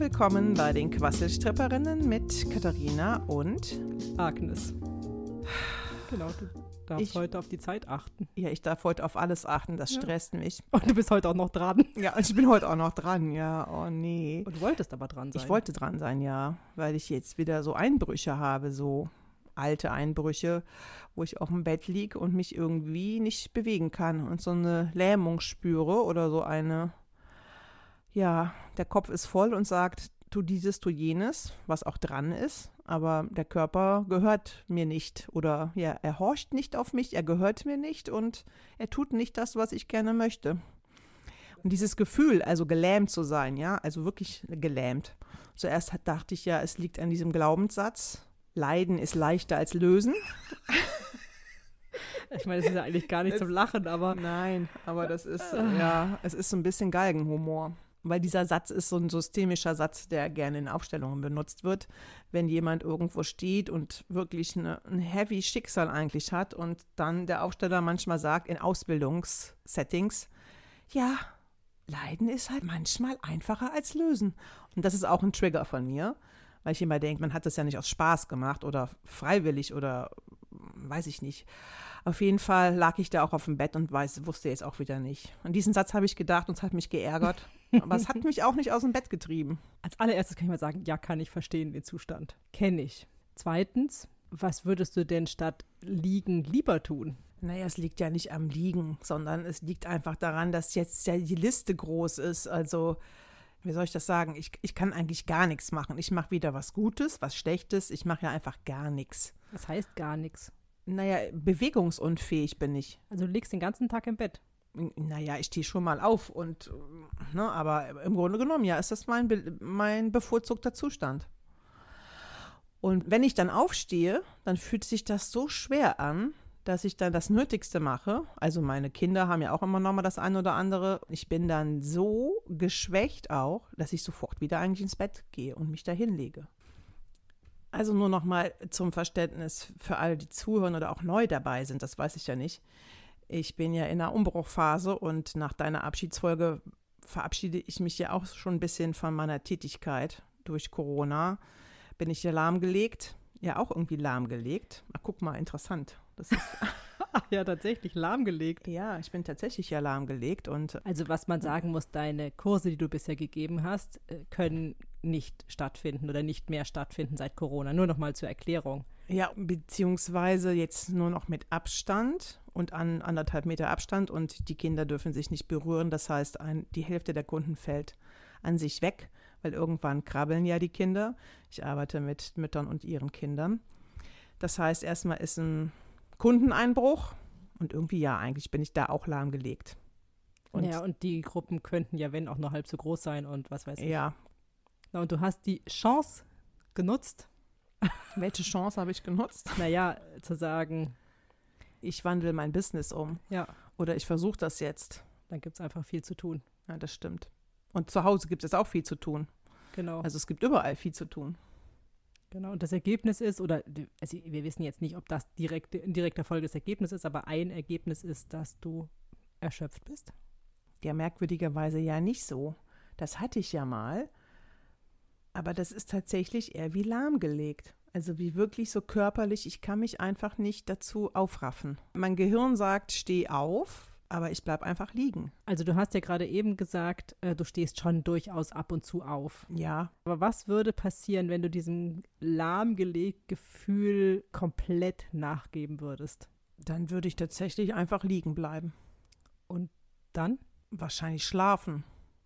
willkommen bei den Quasselstripperinnen mit Katharina und Agnes. Genau, du darfst Ich- heute auf die Zeit achten. ja, ich darf heute auf alles achten, das Ja. stresst mich. Und du bist heute auch noch dran. Ja, ich bin heute auch noch dran, ja, oh nee. Und du wolltest aber dran sein. Ich wollte dran sein, ja, weil ich jetzt wieder so Einbrüche habe, so alte Einbrüche, wo ich auf dem Bett liege und mich irgendwie nicht bewegen kann und so eine Lähmung spüre oder so eine, ja, der Kopf ist voll und sagt, tu dieses, tu jenes, was auch dran ist, aber der Körper gehört mir nicht oder ja, er horcht nicht auf mich, er gehört mir nicht und er tut nicht das, was ich gerne möchte. Und dieses Gefühl, also gelähmt zu sein, ja, also wirklich gelähmt. Zuerst dachte ich ja, es liegt an diesem Glaubenssatz, Leiden ist leichter als lösen. Ich meine, das ist ja eigentlich gar nicht zum Lachen, aber Nein, aber das ist, äh, ja, es ist so ein bisschen Galgenhumor. Weil dieser Satz ist so ein systemischer Satz, der gerne in Aufstellungen benutzt wird, wenn jemand irgendwo steht und wirklich eine, ein heavy Schicksal eigentlich hat und dann der Aufsteller manchmal sagt in Ausbildungssettings, ja, Leiden ist halt manchmal einfacher als lösen. Und das ist auch ein Trigger von mir, weil ich immer denke, man hat das ja nicht aus Spaß gemacht oder freiwillig oder weiß ich nicht. Auf jeden Fall lag ich da auch auf dem Bett und weiß, wusste jetzt auch wieder nicht. Und diesen Satz habe ich gedacht und es hat mich geärgert. Aber es hat mich auch nicht aus dem Bett getrieben. als allererstes kann ich mal sagen, ja, kann ich verstehen den Zustand. Kenne ich. Zweitens, was würdest du denn statt liegen lieber tun? Naja, es liegt ja nicht am Liegen, sondern es liegt einfach daran, dass jetzt ja die Liste groß ist. Also, wie soll ich das sagen? Ich, ich kann eigentlich gar nichts machen. Ich mache weder was Gutes, was Schlechtes. Ich mache ja einfach gar nichts. Das heißt gar nichts. Naja, bewegungsunfähig bin ich. Also du liegst den ganzen Tag im Bett. Naja, ich stehe schon mal auf und, ne, aber im Grunde genommen, ja, ist das mein, mein bevorzugter Zustand. Und wenn ich dann aufstehe, dann fühlt sich das so schwer an, dass ich dann das Nötigste mache. Also meine Kinder haben ja auch immer noch mal das eine oder andere. Ich bin dann so geschwächt auch, dass ich sofort wieder eigentlich ins Bett gehe und mich da hinlege. Also nur noch mal zum Verständnis für alle, die zuhören oder auch neu dabei sind, das weiß ich ja nicht. Ich bin ja in einer Umbruchphase und nach deiner Abschiedsfolge verabschiede ich mich ja auch schon ein bisschen von meiner Tätigkeit. Durch Corona bin ich ja lahmgelegt. Ja, auch irgendwie lahmgelegt. Ach, guck mal, interessant. Das ist, ja, tatsächlich lahmgelegt. ja, ich bin tatsächlich ja lahmgelegt und Also was man sagen muss, deine Kurse, die du bisher gegeben hast, äh, können nicht stattfinden oder nicht mehr stattfinden seit Corona. Nur noch mal zur Erklärung. ja, beziehungsweise jetzt nur noch mit Abstand und an anderthalb Meter Abstand und die Kinder dürfen sich nicht berühren. Das heißt, ein, die Hälfte der Kunden fällt an sich weg, weil irgendwann krabbeln ja die Kinder. Ich arbeite mit Müttern und ihren Kindern. Das heißt, erstmal ist ein Kundeneinbruch und irgendwie ja, eigentlich bin ich da auch lahmgelegt. Und ja, und die Gruppen könnten ja, wenn, auch nur halb so groß sein und was weiß ich. ja, Na, und du hast die Chance genutzt, welche Chance habe ich genutzt? naja, zu sagen, Ich wandle mein Business um ja, oder ich versuche das jetzt. dann gibt es einfach viel zu tun. Ja, das stimmt. Und zu Hause gibt es auch viel zu tun. Genau. Also es gibt überall viel zu tun. genau. Und das Ergebnis ist, oder also wir wissen jetzt nicht, ob das direkt, in direkter Folge das Ergebnis ist, aber ein Ergebnis ist, dass du erschöpft bist. Ja, merkwürdigerweise ja nicht so. Das hatte ich ja mal. Aber das ist tatsächlich eher wie lahmgelegt. Also wie wirklich so körperlich, ich kann mich einfach nicht dazu aufraffen. Mein Gehirn sagt, steh auf, aber ich bleib einfach liegen. Also du hast ja gerade eben gesagt, äh, du stehst schon durchaus ab und zu auf. Ja, Aber was würde passieren, wenn du diesem lahmgelegt Gefühl komplett nachgeben würdest? dann würde ich tatsächlich einfach liegen bleiben. Dann? Wahrscheinlich schlafen.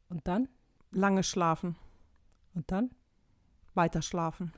Und dann? Lange schlafen. Und dann? Weiter schlafen.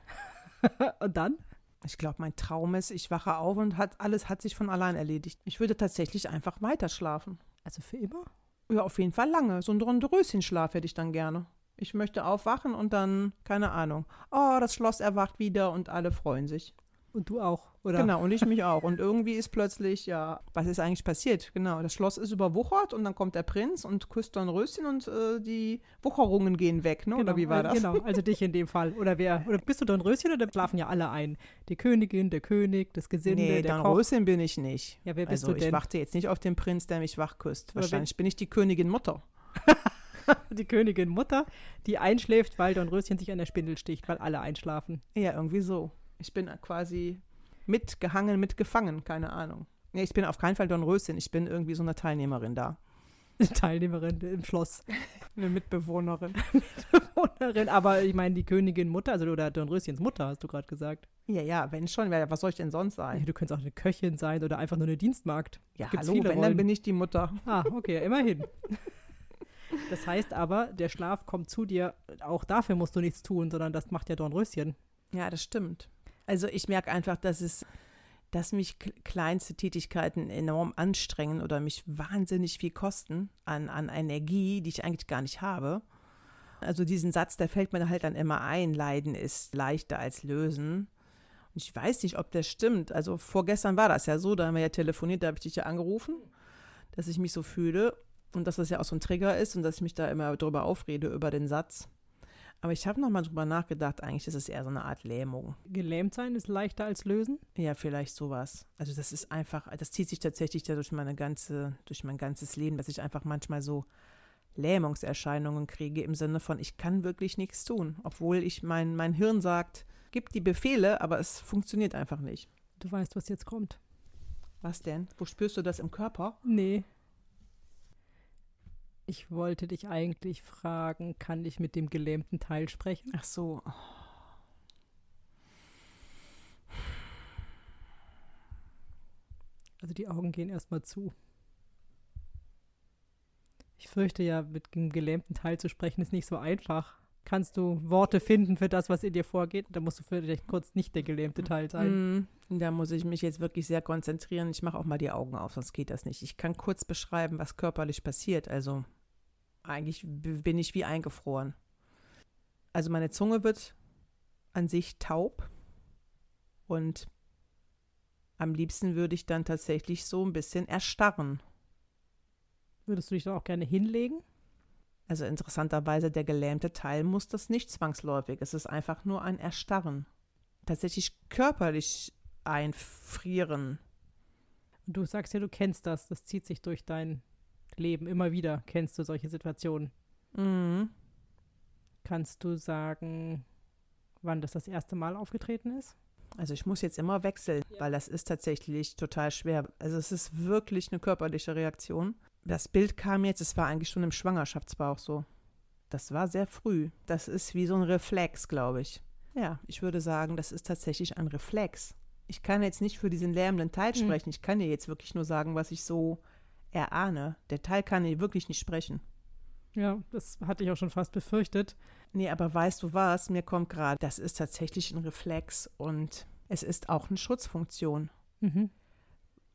Und dann? Ich glaube, mein Traum ist, ich wache auf und hat, alles hat sich von allein erledigt. Ich würde tatsächlich einfach weiter schlafen. Also für immer? Ja, auf jeden Fall lange. So ein Dornröschenschlaf hätte ich dann gerne. Ich möchte aufwachen und dann, keine Ahnung, oh, das Schloss erwacht wieder und alle freuen sich. Und du auch, oder? Genau, und ich mich auch. Und irgendwie ist plötzlich, ja, was ist eigentlich passiert? Genau, das Schloss ist überwuchert und dann kommt der Prinz und küsst Dornröschen und äh, die Wucherungen gehen weg, ne? oder wie war äh, das? Genau, also dich in dem Fall. Oder wer? Oder bist du Dornröschen oder schlafen ja alle ein? Die Königin, der König, das Gesinde, Nee, der Koch. Dornröschen bin ich nicht. Ja, wer bist also du ich denn? warte jetzt nicht auf den Prinz, der mich wach küsst. Wahrscheinlich bin ich die Königin Mutter. die Königin Mutter, die einschläft, weil Dornröschen sich an der Spindel sticht, weil alle einschlafen. Ja, irgendwie so. Ich bin quasi mitgehangen, mitgefangen, keine Ahnung. Nee, ich bin auf keinen Fall Dornröschen, ich bin irgendwie so eine Teilnehmerin da. Teilnehmerin im Schloss. Eine Mitbewohnerin. Mitbewohnerin, aber ich meine die Königin Mutter, also oder Dornröschens Mutter, hast du gerade gesagt. Ja, ja, wenn schon, was soll ich denn sonst Ja, sein? du könntest auch eine Köchin sein oder einfach nur eine Dienstmagd. Ja, Gibt's hallo, wenn, dann bin ich die Mutter. Ah, okay, immerhin. Das heißt aber, der Schlaf kommt zu dir, auch dafür musst du nichts tun, sondern das macht ja Dornröschen. Ja, das stimmt. Also ich merke einfach, dass es, dass mich kleinste Tätigkeiten enorm anstrengen oder mich wahnsinnig viel kosten an, an Energie, die ich eigentlich gar nicht habe. Also diesen Satz, der fällt mir halt dann immer ein, Leiden ist leichter als lösen. Und ich weiß nicht, ob das stimmt. Also vorgestern war das ja so, da haben wir ja telefoniert, da habe ich dich ja angerufen, dass ich mich so fühle und dass das ja auch so ein Trigger ist und dass ich mich da immer drüber aufrede, über den Satz. Aber ich habe nochmal drüber nachgedacht, eigentlich ist es eher so eine Art Lähmung. Gelähmt sein ist leichter als lösen. Ja, vielleicht sowas. Also das ist einfach, das zieht sich tatsächlich ja durch meine ganze, durch mein ganzes Leben, dass ich einfach manchmal so Lähmungserscheinungen kriege im Sinne von, ich kann wirklich nichts tun, obwohl ich mein, mein Hirn sagt, gib die Befehle, aber es funktioniert einfach nicht. Du weißt, was jetzt kommt. Was denn? Wo spürst du das im Körper? Nee. Ich wollte dich eigentlich fragen, kann ich mit dem gelähmten Teil sprechen? Ach so. Also die Augen gehen erstmal zu. Ich fürchte ja, mit dem gelähmten Teil zu sprechen ist nicht so einfach. Kannst du Worte finden für das, was in dir vorgeht? Da musst du vielleicht kurz nicht der gelähmte Teil sein. Mm, Da muss ich mich jetzt wirklich sehr konzentrieren. Ich mache auch mal die Augen auf, sonst geht das nicht. Ich kann kurz beschreiben, was körperlich passiert. Also eigentlich bin ich wie eingefroren. Also meine Zunge wird an sich taub und am liebsten würde ich dann tatsächlich so ein bisschen erstarren. Würdest du dich da auch gerne hinlegen? Also interessanterweise, der gelähmte Teil muss das nicht zwangsläufig. Es ist einfach nur ein Erstarren. Tatsächlich körperlich einfrieren. Und du sagst ja, du kennst das. Das zieht sich durch dein Leben. Immer wieder kennst du solche Situationen. Mhm. Kannst du sagen, wann das das erste Mal aufgetreten ist? Also ich muss jetzt immer wechseln, weil das ist tatsächlich total schwer. Also es ist wirklich eine körperliche Reaktion. Das Bild kam jetzt, es war eigentlich schon im Schwangerschaftsbauch so. Das war sehr früh. Das ist wie so ein Reflex, glaube ich. Ja, ich würde sagen, das ist tatsächlich ein Reflex. Ich kann jetzt nicht für diesen lärmenden Teil Hm. sprechen. Ich kann dir jetzt wirklich nur sagen, was ich so erahne. Der Teil kann wirklich nicht sprechen. Ja, das hatte ich auch schon fast befürchtet. Nee, aber weißt du was? Mir kommt gerade, das ist tatsächlich ein Reflex und es ist auch eine Schutzfunktion. Mhm.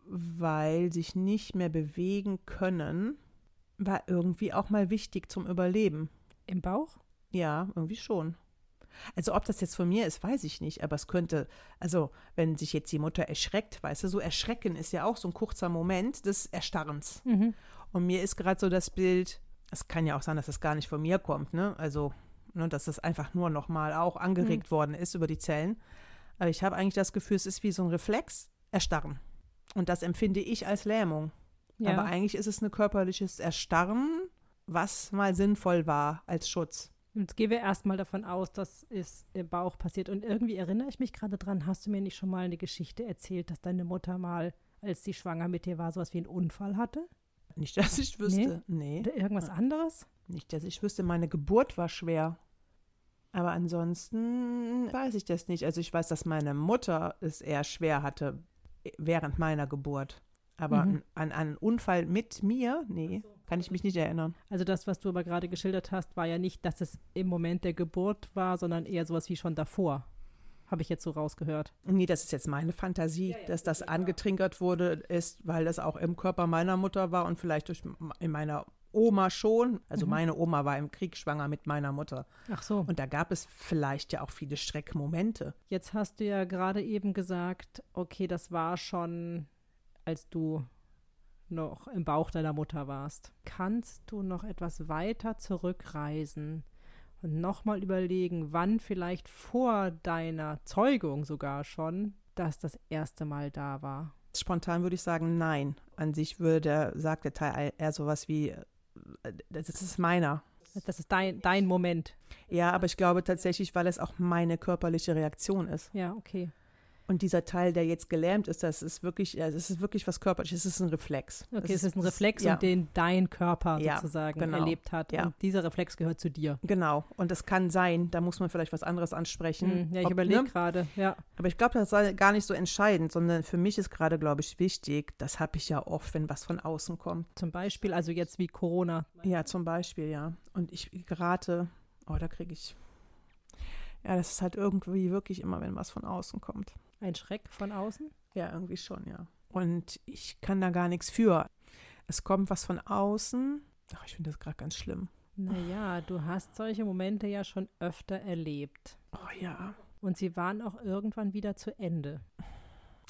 weil sich nicht mehr bewegen können, war irgendwie auch mal wichtig zum Überleben. Im Bauch? Ja, irgendwie schon. Also ob das jetzt von mir ist, weiß ich nicht, aber es könnte, also wenn sich jetzt die Mutter erschreckt, weißt du, so erschrecken ist ja auch so ein kurzer Moment des Erstarrens. Mhm. Und mir ist gerade so das Bild, es kann ja auch sein, dass es gar nicht von mir kommt, ne? Also, ne, dass es einfach nur nochmal auch angeregt worden ist über die Zellen. Aber ich habe eigentlich das Gefühl, es ist wie so ein Reflex, Erstarren. Und das empfinde ich als Lähmung. Ja. Aber eigentlich ist es ein körperliches Erstarren, was mal sinnvoll war als Schutz. Jetzt gehen wir erstmal davon aus, dass es im Bauch passiert. Und irgendwie erinnere ich mich gerade dran, hast du mir nicht schon mal eine Geschichte erzählt, dass deine Mutter mal, als sie schwanger mit dir war, sowas wie einen Unfall hatte? Nicht, dass ich wüsste. Nee. Oder irgendwas anderes? Nicht, dass ich wüsste, meine Geburt war schwer. Aber ansonsten weiß ich das nicht. Also ich weiß, dass meine Mutter es eher schwer hatte während meiner Geburt. Aber Mhm. an einen Unfall mit mir, nee, kann ich mich nicht erinnern. Also das, was du aber gerade geschildert hast, war ja nicht, dass es im Moment der Geburt war, sondern eher sowas wie schon davor. Habe ich jetzt so rausgehört. Nee, das ist jetzt meine Fantasie, dass das angetriggert wurde, ist, weil das auch im Körper meiner Mutter war und vielleicht durch in meiner Oma schon. Also Mhm. meine Oma war im Krieg schwanger mit meiner Mutter. Ach so. Und da gab es vielleicht ja auch viele Schreckmomente. Jetzt hast du ja gerade eben gesagt, okay, das war schon, als du noch im Bauch deiner Mutter warst. Kannst du noch etwas weiter zurückreisen und nochmal überlegen, wann vielleicht vor deiner Zeugung sogar schon das das erste Mal da war? Spontan würde ich sagen, nein. An sich würde der, sagt der Teil eher sowas wie, äh, das ist meiner. Das ist dein, dein Moment. Ja, aber ich glaube tatsächlich, weil es auch meine körperliche Reaktion ist. Ja, okay. Und dieser Teil, der jetzt gelähmt ist, das ist wirklich, das ist wirklich was körperliches. Es ist ein Reflex. Okay, das es ist ein Reflex, ja. den dein Körper Ja, sozusagen genau. erlebt hat. Ja. Und dieser Reflex gehört zu dir. Genau. Und das kann sein, da muss man vielleicht was anderes ansprechen. Hm, ja, ich Ob- überlege ne? gerade. Ja. Aber ich glaube, das sei gar nicht so entscheidend, sondern für mich ist gerade, glaube ich, wichtig, das habe ich ja oft, wenn was von außen kommt. Zum Beispiel, also jetzt wie Corona. Ja, zum Beispiel, ja. Und ich gerate, oh, da kriege ich. Ja, das ist halt irgendwie wirklich immer, wenn was von außen kommt. Ein Schreck von außen. Ja, irgendwie schon, ja. Und ich kann da gar nichts für. Es kommt was von außen. Ach, ich finde das gerade ganz schlimm. Naja, du hast solche Momente ja schon öfter erlebt. Oh ja, Und sie waren auch irgendwann wieder zu Ende.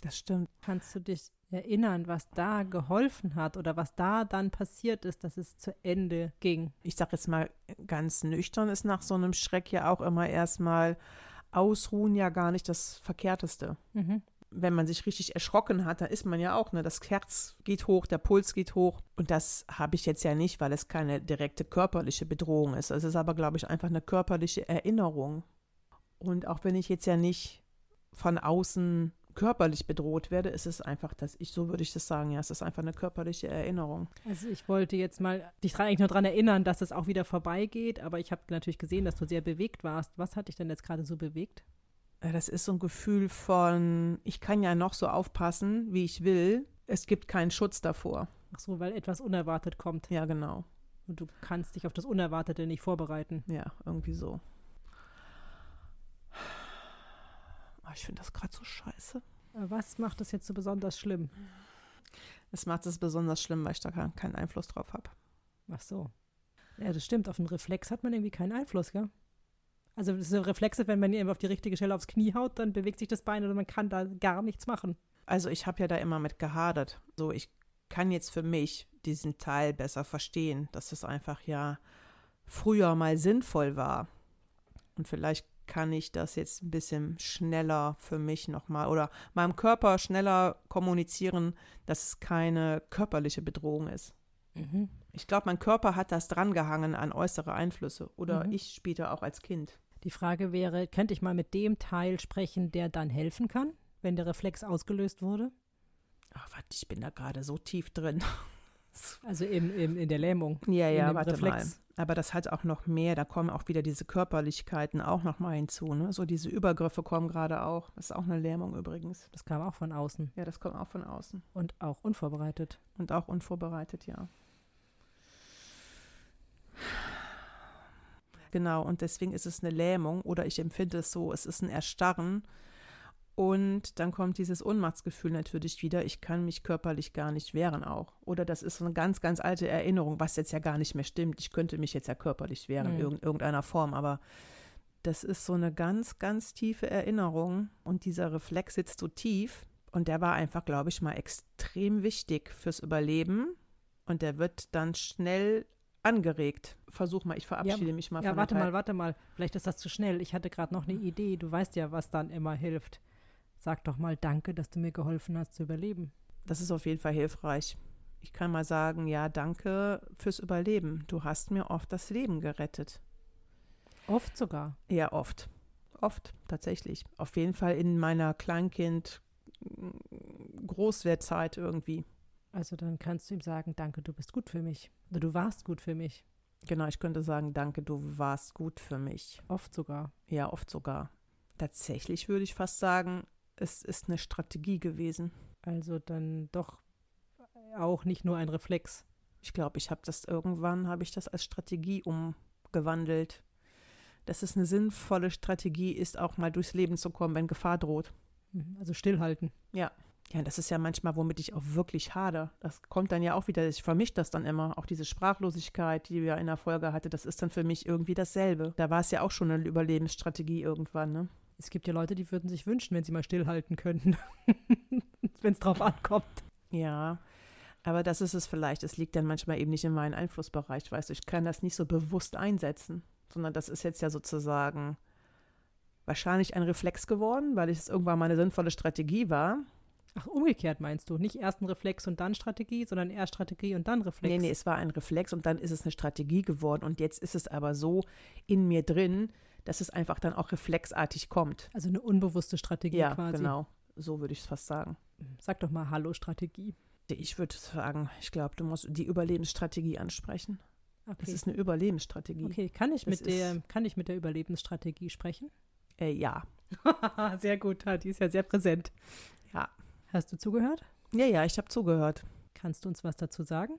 das stimmt. Kannst du dich erinnern, was da geholfen hat oder was da dann passiert ist, dass es zu Ende ging? Ich sage jetzt mal ganz nüchtern, ist nach so einem Schreck ja auch immer erstmal ausruhen ja gar nicht das Verkehrteste. Mhm. wenn man sich richtig erschrocken hat, da ist man ja auch, ne? Das Herz geht hoch, der Puls geht hoch. Und das habe ich jetzt ja nicht, weil es keine direkte körperliche Bedrohung ist. Es ist aber, glaube ich, einfach eine körperliche Erinnerung. Und auch wenn ich jetzt ja nicht von außen körperlich bedroht werde, ist es einfach, dass ich, so würde ich das sagen, ja, es ist einfach eine körperliche Erinnerung. Also ich wollte jetzt mal dich dran, eigentlich nur daran erinnern, dass es auch wieder vorbeigeht, aber ich habe natürlich gesehen, dass du sehr bewegt warst. Was hat dich denn jetzt gerade so bewegt? Äh, Das ist so ein Gefühl von, ich kann ja noch so aufpassen, wie ich will. Es gibt keinen Schutz davor. Ach so, weil etwas unerwartet kommt Ja, genau. und du kannst dich auf das Unerwartete nicht vorbereiten. Ja, irgendwie so. Ah, Ich finde das gerade so scheiße. Äh, Was macht das jetzt so besonders schlimm? Es macht es besonders schlimm, weil ich da kein- keinen Einfluss drauf habe. Ach so. Ja, das stimmt. Auf den Reflex hat man irgendwie keinen Einfluss, gell? Also das sind Reflexe, wenn man eben auf die richtige Stelle aufs Knie haut, dann bewegt sich das Bein oder man kann da gar nichts machen. Also ich habe ja da immer mit gehadert. So, ich kann jetzt für mich diesen Teil besser verstehen, dass es einfach ja früher mal sinnvoll war. Und vielleicht kann ich das jetzt ein bisschen schneller für mich nochmal oder meinem Körper schneller kommunizieren, dass es keine körperliche Bedrohung ist. Ich glaube, mein Körper hat das drangehangen an äußere Einflüsse. Oder Mhm. ich später auch als Kind. Die Frage wäre, könnte ich mal mit dem Teil sprechen, der dann helfen kann, wenn der Reflex ausgelöst wurde? Ach, warte, ich bin da gerade so tief drin. Also im, im, in der Lähmung. Ja, in ja, dem warte Reflex. mal. Aber das hat auch noch mehr. Da kommen auch wieder diese Körperlichkeiten auch noch mal hinzu. Ne? So diese Übergriffe kommen gerade auch. Das ist auch eine Lähmung übrigens. Das kam auch von außen Ja, das kommt auch von außen. und auch unvorbereitet. Und auch unvorbereitet, ja. Genau, und deswegen ist es eine Lähmung oder ich empfinde es so, es ist ein Erstarren. Und dann kommt dieses Ohnmachtsgefühl natürlich wieder, ich kann mich körperlich gar nicht wehren auch. Oder das ist so eine ganz, ganz alte Erinnerung, was jetzt ja gar nicht mehr stimmt. Ich könnte mich jetzt ja körperlich wehren, Mhm. in irgend- irgendeiner Form, aber das ist so eine ganz, ganz tiefe Erinnerung und dieser Reflex sitzt so tief und der war einfach, glaube ich, mal extrem wichtig fürs Überleben und der wird dann schnell angeregt. Versuch mal, ich verabschiede mich mal Ja, warte mal, warte mal. Vielleicht ist das zu schnell. Ich hatte gerade noch eine Idee. Du weißt ja, was dann immer hilft. Sag doch mal Danke, dass du mir geholfen hast zu überleben. Das ist auf jeden Fall hilfreich. Ich kann mal sagen, ja, danke fürs Überleben. Du hast mir oft das Leben gerettet. Oft sogar. Ja, oft. Oft, tatsächlich. Auf jeden Fall in meiner Kleinkind-Großwertzeit irgendwie. Also dann kannst du ihm sagen, danke, du bist gut für mich. Oder du warst gut für mich. Genau, ich könnte sagen, danke, du warst gut für mich. Oft sogar. Ja, oft sogar. Tatsächlich würde ich fast sagen, es ist eine Strategie gewesen. Also dann doch auch nicht nur ein Reflex. Ich glaube, ich habe das irgendwann, habe ich das als Strategie umgewandelt. Dass es eine sinnvolle Strategie ist, auch mal durchs Leben zu kommen, wenn Gefahr droht. Mhm, Also stillhalten. Ja, das ist ja manchmal, womit ich auch wirklich hader. Das kommt dann ja auch wieder, ich vermische das dann immer. Auch diese Sprachlosigkeit, die wir in der Folge hatte, das ist dann für mich irgendwie dasselbe. Da war es ja auch schon eine Überlebensstrategie irgendwann, ne? Es gibt ja Leute, die würden sich wünschen, wenn sie mal stillhalten könnten. wenn es drauf ankommt. Ja, aber das ist es vielleicht. Es liegt dann manchmal eben nicht in meinem Einflussbereich, weißt du. Ich kann das nicht so bewusst einsetzen, sondern das ist jetzt ja sozusagen wahrscheinlich ein Reflex geworden, weil es irgendwann mal eine sinnvolle Strategie war. Ach, umgekehrt meinst du? Nicht erst ein Reflex und dann Strategie, sondern erst Strategie und dann Reflex? Nee, nee, es war ein Reflex und dann ist es eine Strategie geworden. Und jetzt ist es aber so in mir drin, dass es einfach dann auch reflexartig kommt. Also eine unbewusste Strategie ja, quasi. genau. So würde ich es fast sagen. Sag doch mal Hallo-Strategie. Ich würde sagen, ich glaube, du musst die Überlebensstrategie ansprechen. Okay. ist eine Überlebensstrategie. okay, kann ich, Das mit der, kann ich mit der Überlebensstrategie sprechen? Äh, ja. sehr gut, die ist ja sehr präsent. Ja. Hast du zugehört? Ja, ja, ich habe zugehört. Kannst du uns was dazu sagen?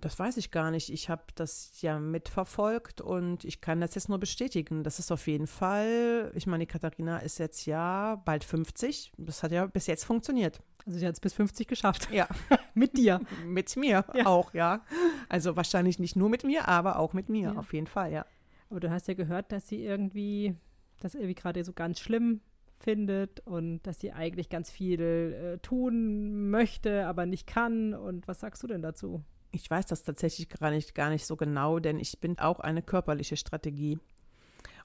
Das weiß ich gar nicht. Ich habe das ja mitverfolgt und ich kann das jetzt nur bestätigen. Das ist auf jeden Fall, ich meine, die Katharina ist jetzt ja bald 50. Das hat ja bis jetzt funktioniert. Also sie hat es bis 50 geschafft. Ja. mit dir. Mit mir Ja. auch, ja. Also wahrscheinlich nicht nur mit mir, aber auch mit mir, Ja. auf jeden Fall, ja. Aber du hast ja gehört, dass sie irgendwie, das irgendwie gerade so ganz schlimm findet und dass sie eigentlich ganz viel äh, tun möchte, aber nicht kann. Und was sagst du denn dazu? Ich weiß das tatsächlich gar nicht, gar nicht so genau, denn ich bin auch eine körperliche Strategie.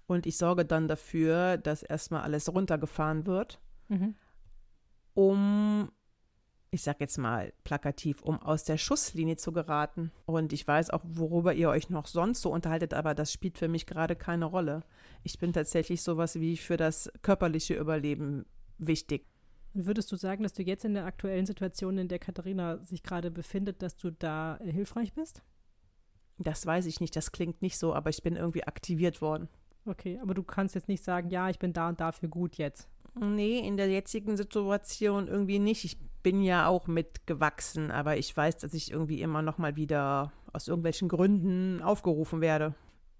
Und ich sorge dann dafür, dass erstmal alles runtergefahren wird, um, ich sag jetzt mal plakativ, um aus der Schusslinie zu geraten. Und ich weiß auch, worüber ihr euch noch sonst so unterhaltet, aber das spielt für mich gerade keine Rolle. Ich bin tatsächlich sowas wie für das körperliche Überleben wichtig. Und würdest du sagen, dass du jetzt in der aktuellen Situation, in der Katharina sich gerade befindet, dass du da hilfreich bist? Das weiß ich nicht, das klingt nicht so, aber ich bin irgendwie aktiviert worden. Okay, aber du kannst jetzt nicht sagen, ja, ich bin da und dafür gut jetzt. Nee, in der jetzigen Situation irgendwie nicht. Ich bin ja auch mitgewachsen, aber ich weiß, dass ich irgendwie immer noch mal wieder aus irgendwelchen Gründen aufgerufen werde.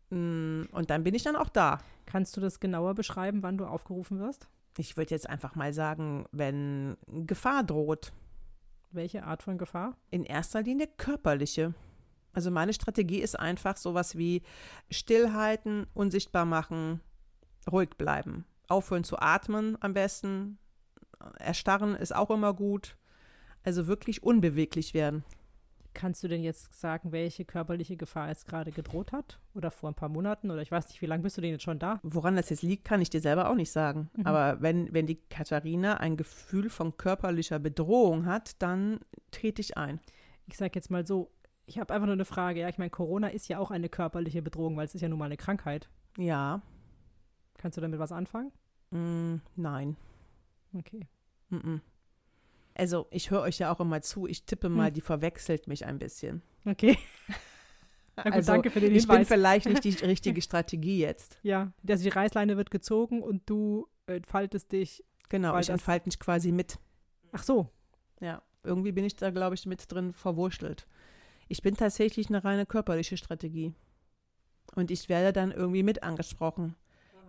Mm, Und dann bin ich dann auch da. Kannst du das genauer beschreiben, wann du aufgerufen wirst? Ich würde jetzt einfach mal sagen, wenn Gefahr droht, Welche Art von Gefahr? in erster Linie körperliche. Also meine Strategie ist einfach sowas wie stillhalten, unsichtbar machen, ruhig bleiben. Aufhören zu atmen am besten. Erstarren ist auch immer gut. Also wirklich unbeweglich werden. Kannst du denn jetzt sagen, welche körperliche Gefahr jetzt gerade gedroht hat? Oder vor ein paar Monaten? Oder ich weiß nicht, wie lange bist du denn jetzt schon da? Woran das jetzt liegt, kann ich dir selber auch nicht sagen. Mhm. Aber wenn, wenn die Katharina ein Gefühl von körperlicher Bedrohung hat, dann trete ich ein. Ich sage jetzt mal so, ich habe einfach nur eine Frage. Ja, ich meine, Corona ist ja auch eine körperliche Bedrohung, weil es ist ja nun mal eine Krankheit. Ja, Kannst du damit was anfangen? mm, nein. Okay. Mm -mm. Also, ich höre euch ja auch immer zu. Ich tippe mal, Hm. die verwechselt mich ein bisschen. Okay. Gut, also, danke für den ich bin Hinweis. vielleicht nicht die richtige Strategie jetzt. Ja, also die Reißleine wird gezogen und du entfaltest dich. Genau, ich entfalte mich quasi mit. Ach so, Ja, irgendwie bin ich da, glaube ich, mit drin verwurschtelt. Ich bin tatsächlich eine reine körperliche Strategie. Und ich werde dann irgendwie mit angesprochen.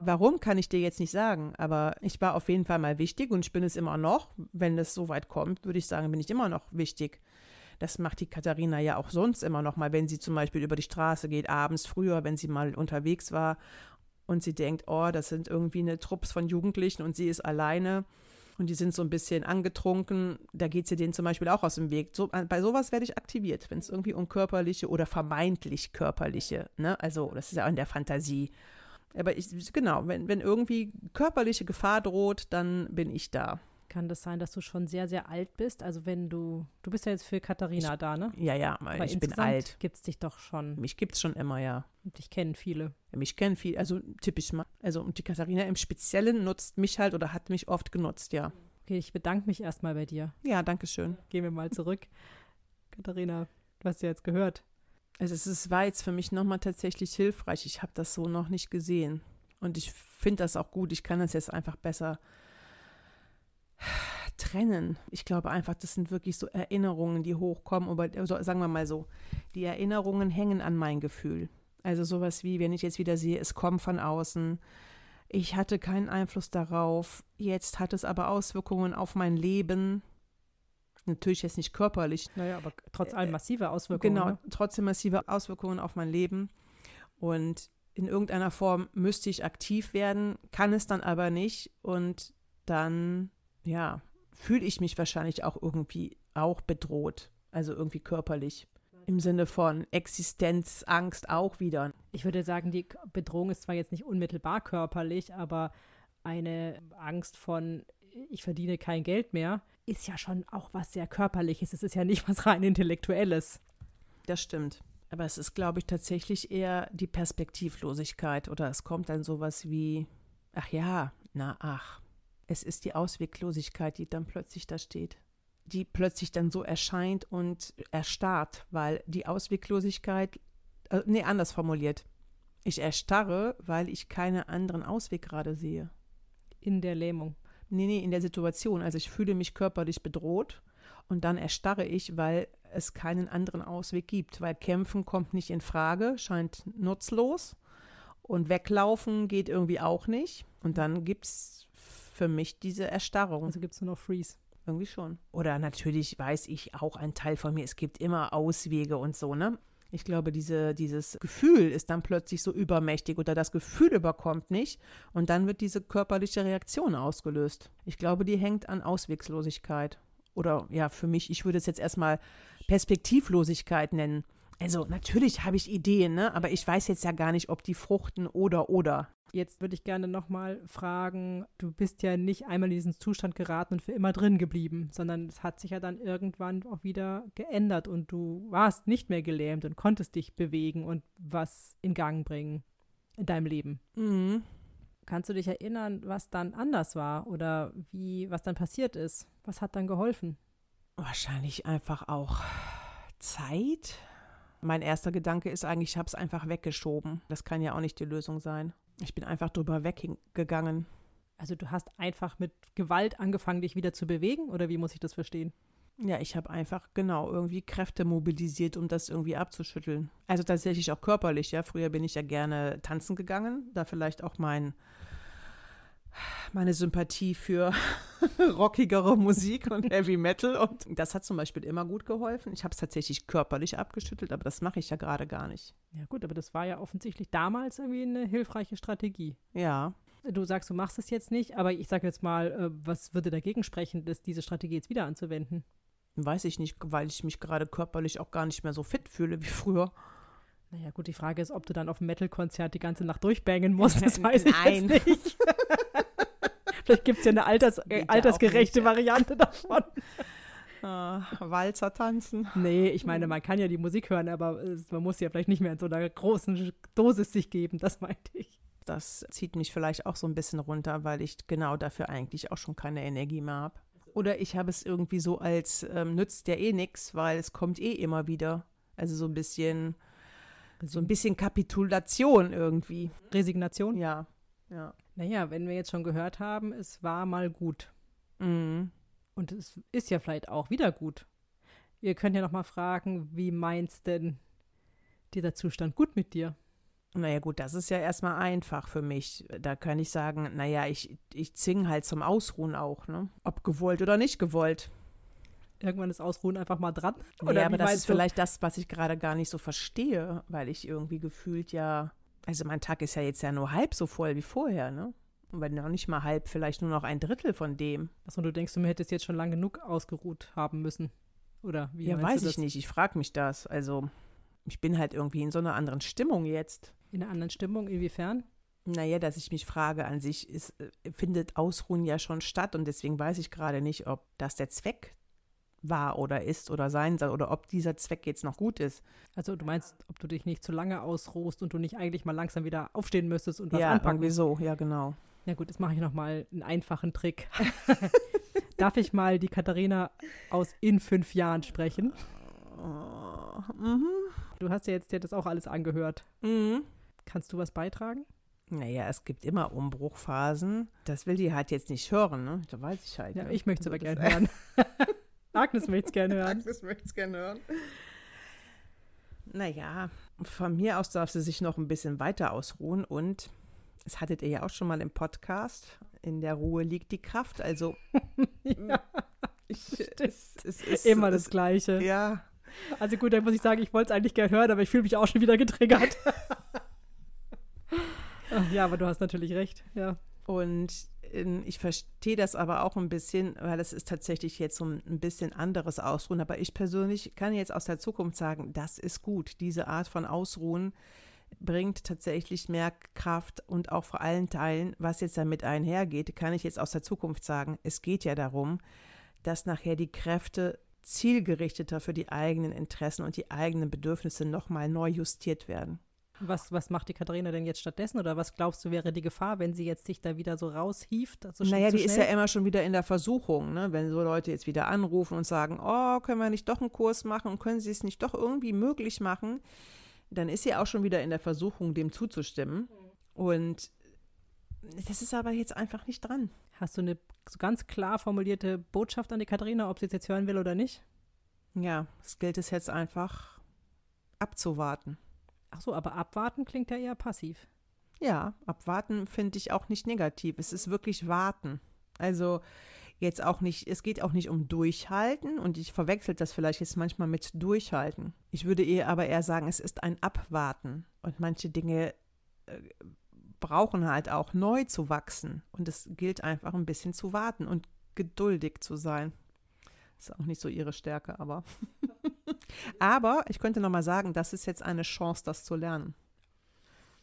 Warum kann ich dir jetzt nicht sagen, aber ich war auf jeden Fall mal wichtig und ich bin es immer noch. Wenn es so weit kommt, würde ich sagen, bin ich immer noch wichtig. Das macht die Katharina ja auch sonst immer noch mal, wenn sie zum Beispiel über die Straße geht, abends früher, wenn sie mal unterwegs war und sie denkt, oh, das sind irgendwie eine Trupps von Jugendlichen und sie ist alleine und die sind so ein bisschen angetrunken, da geht sie denen zum Beispiel auch aus dem Weg. So, bei sowas werde ich aktiviert, wenn es irgendwie um körperliche oder vermeintlich körperliche, ne, also das ist ja auch in der Fantasie. Aber ich, genau, wenn, wenn irgendwie körperliche Gefahr droht, dann bin ich da. kann das sein, dass du schon sehr, sehr alt bist? Also wenn du, du bist ja jetzt für Katharina da, ne? Ja, ja, weil Aber ich bin alt. Gibt es dich doch schon. Mich gibt es schon immer, ja. Und dich kennen viele. Mich kennen viel, also typisch mal. Also und die Katharina im Speziellen nutzt mich halt oder hat mich oft genutzt, ja. Okay, ich bedanke mich erstmal bei dir. Ja, danke schön. Gehen wir mal zurück. Katharina, du hast ja jetzt gehört. Also es ist, war jetzt für mich nochmal tatsächlich hilfreich. Ich habe das so noch nicht gesehen. Und ich finde das auch gut. Ich kann das jetzt einfach besser trennen. Ich glaube einfach, das sind wirklich so Erinnerungen, die hochkommen. Aber also sagen wir mal so, die Erinnerungen hängen an mein Gefühl. Also sowas wie, wenn ich jetzt wieder sehe, es kommt von außen. Ich hatte keinen Einfluss darauf. Jetzt hat es aber Auswirkungen auf mein Leben. Natürlich jetzt nicht körperlich, Naja, aber trotz allem massive Auswirkungen. Genau, Ne? trotzdem massive Auswirkungen auf mein Leben. Und in irgendeiner Form müsste ich aktiv werden, kann es dann aber nicht. Und dann, ja, fühle ich mich wahrscheinlich auch irgendwie auch bedroht. Also irgendwie körperlich. Im Sinne von Existenzangst auch wieder. Ich würde sagen, die Bedrohung ist zwar jetzt nicht unmittelbar körperlich, aber eine Angst von, ich verdiene kein Geld mehr, ist ja schon auch was sehr Körperliches. Es ist ja nicht was rein Intellektuelles. Das stimmt. Aber es ist, glaube ich, tatsächlich eher die Perspektivlosigkeit oder es kommt dann sowas wie, ach ja, na ach. Es ist die Ausweglosigkeit, die dann plötzlich da steht. Die plötzlich dann so erscheint und erstarrt, weil die Ausweglosigkeit, äh, nee, anders formuliert. Ich erstarre, weil ich keinen anderen Ausweg gerade sehe. In der Lähmung. Nee, nee, in der Situation. Also ich fühle mich körperlich bedroht und dann erstarre ich, weil es keinen anderen Ausweg gibt, weil kämpfen kommt nicht in Frage, scheint nutzlos und weglaufen geht irgendwie auch nicht. Und dann gibt es für mich diese Erstarrung. Also gibt es nur noch Freeze. Irgendwie schon. Oder natürlich weiß ich auch ein Teil von mir, es gibt immer Auswege und so, ne? Ich glaube, diese, dieses Gefühl ist dann plötzlich so übermächtig oder das Gefühl überkommt nicht und dann wird diese körperliche Reaktion ausgelöst. Ich glaube, die hängt an Auswegslosigkeit. Oder ja, für mich, ich würde es jetzt erstmal Perspektivlosigkeit nennen. Also natürlich habe ich Ideen, ne? aber ich weiß jetzt ja gar nicht, ob die fruchten oder oder. Jetzt würde ich gerne nochmal fragen, du bist ja nicht einmal in diesen Zustand geraten und für immer drin geblieben, sondern es hat sich ja dann irgendwann auch wieder geändert und du warst nicht mehr gelähmt und konntest dich bewegen und was in Gang bringen in deinem Leben. Mhm. Kannst du dich erinnern, was dann anders war oder wie, was dann passiert ist? Was hat dann geholfen? Wahrscheinlich einfach auch Zeit. Mein erster Gedanke ist eigentlich, ich habe es einfach weggeschoben. Das kann ja auch nicht die Lösung sein. Ich bin einfach drüber weggegangen. Also du hast einfach mit Gewalt angefangen, dich wieder zu bewegen oder wie muss ich das verstehen? Ja, ich habe einfach genau irgendwie Kräfte mobilisiert, um das irgendwie abzuschütteln. Also tatsächlich auch körperlich, ja. Früher bin ich ja gerne tanzen gegangen, da vielleicht auch mein meine Sympathie für rockigere Musik und Heavy Metal. Und das hat zum Beispiel immer gut geholfen. Ich habe es tatsächlich körperlich abgeschüttelt, aber das mache ich ja gerade gar nicht. Ja gut, aber das war ja offensichtlich damals irgendwie eine hilfreiche Strategie. Ja. Du sagst, du machst es jetzt nicht, aber ich sage jetzt mal, äh, was würde dagegen sprechen, dass diese Strategie jetzt wieder anzuwenden? Weiß ich nicht, weil ich mich gerade körperlich auch gar nicht mehr so fit fühle wie früher. Naja, gut, die Frage ist, ob du dann auf dem Metal-Konzert die ganze Nacht durchbangen musst. Das weiß ich Nein. jetzt nicht. Vielleicht gibt es ja eine Alters ja altersgerechte. Variante davon. Ah, Walzer tanzen. Nee, ich meine, man kann ja die Musik hören, aber man muss ja vielleicht nicht mehr in so einer großen Dosis sich geben, das meinte ich. Das zieht mich vielleicht auch so ein bisschen runter, weil ich genau dafür eigentlich auch schon keine Energie mehr habe. Oder ich habe es irgendwie so als ähm, nützt ja eh nix, weil es kommt eh immer wieder. Also so ein bisschen, so ein bisschen Kapitulation irgendwie. Resignation? Ja, ja. Naja, wenn wir jetzt schon gehört haben, es war mal gut. Mhm. Und es ist ja vielleicht auch wieder gut. Ihr könnt ja noch mal fragen, wie meinst denn dieser Zustand gut mit dir? Naja gut, das ist ja erstmal einfach für mich. Da kann ich sagen, naja, ich, ich zwing halt zum Ausruhen auch, ne? Ob gewollt oder nicht gewollt. Irgendwann ist Ausruhen einfach mal dran? Oder ja, aber das ist du? vielleicht das, was ich gerade gar nicht so verstehe, weil ich irgendwie gefühlt ja, also mein Tag ist ja jetzt ja nur halb so voll wie vorher, ne? Und wenn noch nicht mal halb, vielleicht nur noch ein Drittel von dem. Achso, du denkst, du hättest jetzt schon lang genug ausgeruht haben müssen. Oder wie ja, weiß ich nicht. Ich frage mich das. Also, ich bin halt irgendwie in so einer anderen Stimmung jetzt. In einer anderen Stimmung, inwiefern? Naja, dass ich mich frage, an sich ist, äh, findet Ausruhen ja schon statt und deswegen weiß ich gerade nicht, ob das der Zweck war oder ist oder sein soll oder ob dieser Zweck jetzt noch gut ist. Also du meinst, ob du dich nicht zu lange ausruhst und du nicht eigentlich mal langsam wieder aufstehen müsstest und was ja, anpacken irgendwie so, ja, genau. Na gut, jetzt mache ich noch mal einen einfachen Trick. Darf ich mal die Katharina aus in fünf Jahren sprechen? Mhm. Du hast ja jetzt dir das auch alles angehört. Mhm. Kannst du was beitragen? Naja, es gibt immer Umbruchphasen. Das will die halt jetzt nicht hören, ne? Da weiß ich halt. Ja, ne? ich möchte es aber gerne hören. Agnes möchte es gerne hören. Agnes möchte es gerne hören. Naja, von mir aus darf sie sich noch ein bisschen weiter ausruhen und das hattet ihr ja auch schon mal im Podcast. In der Ruhe liegt die Kraft. Also ja, ich, es, es ist immer das es, Gleiche. Ja, Also gut, dann muss ich sagen, ich wollte es eigentlich gerne hören, aber ich fühle mich auch schon wieder getriggert. Ach, ja, aber du hast natürlich recht. Ja. Und ich verstehe das aber auch ein bisschen, weil es ist tatsächlich jetzt so ein ein bisschen anderes Ausruhen. Aber ich persönlich kann jetzt aus der Zukunft sagen, das ist gut. Diese Art von Ausruhen bringt tatsächlich mehr Kraft und auch vor allen Teilen, was jetzt damit einhergeht, kann ich jetzt aus der Zukunft sagen. Es geht ja darum, dass nachher die Kräfte zielgerichteter für die eigenen Interessen und die eigenen Bedürfnisse nochmal neu justiert werden. Was, was macht die Katharina denn jetzt stattdessen? Oder was glaubst du, wäre die Gefahr, wenn sie jetzt sich da wieder so raushieft? So naja, die ist ja immer schon wieder in der Versuchung, ne? wenn so Leute jetzt wieder anrufen und sagen, oh, können wir nicht doch einen Kurs machen und können sie es nicht doch irgendwie möglich machen, dann ist sie auch schon wieder in der Versuchung, dem zuzustimmen. Mhm. Und das ist aber jetzt einfach nicht dran. Hast du eine so ganz klar formulierte Botschaft an die Katharina, ob sie es jetzt hören will oder nicht? Ja, es gilt es jetzt einfach abzuwarten. Ach so, aber abwarten klingt ja eher passiv. Ja, abwarten finde ich auch nicht negativ. Es ist wirklich warten. Also jetzt auch nicht, es geht auch nicht um Durchhalten und ich verwechsel das vielleicht jetzt manchmal mit Durchhalten. Ich würde eher aber eher sagen, es ist ein Abwarten und manche Dinge äh, brauchen halt auch neu zu wachsen und es gilt einfach ein bisschen zu warten und geduldig zu sein. Ist auch nicht so ihre Stärke, aber. aber ich könnte noch mal sagen, das ist jetzt eine Chance, das zu lernen.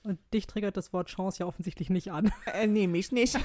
Und dich triggert das Wort Chance ja offensichtlich nicht an. Äh, nee, mich nicht.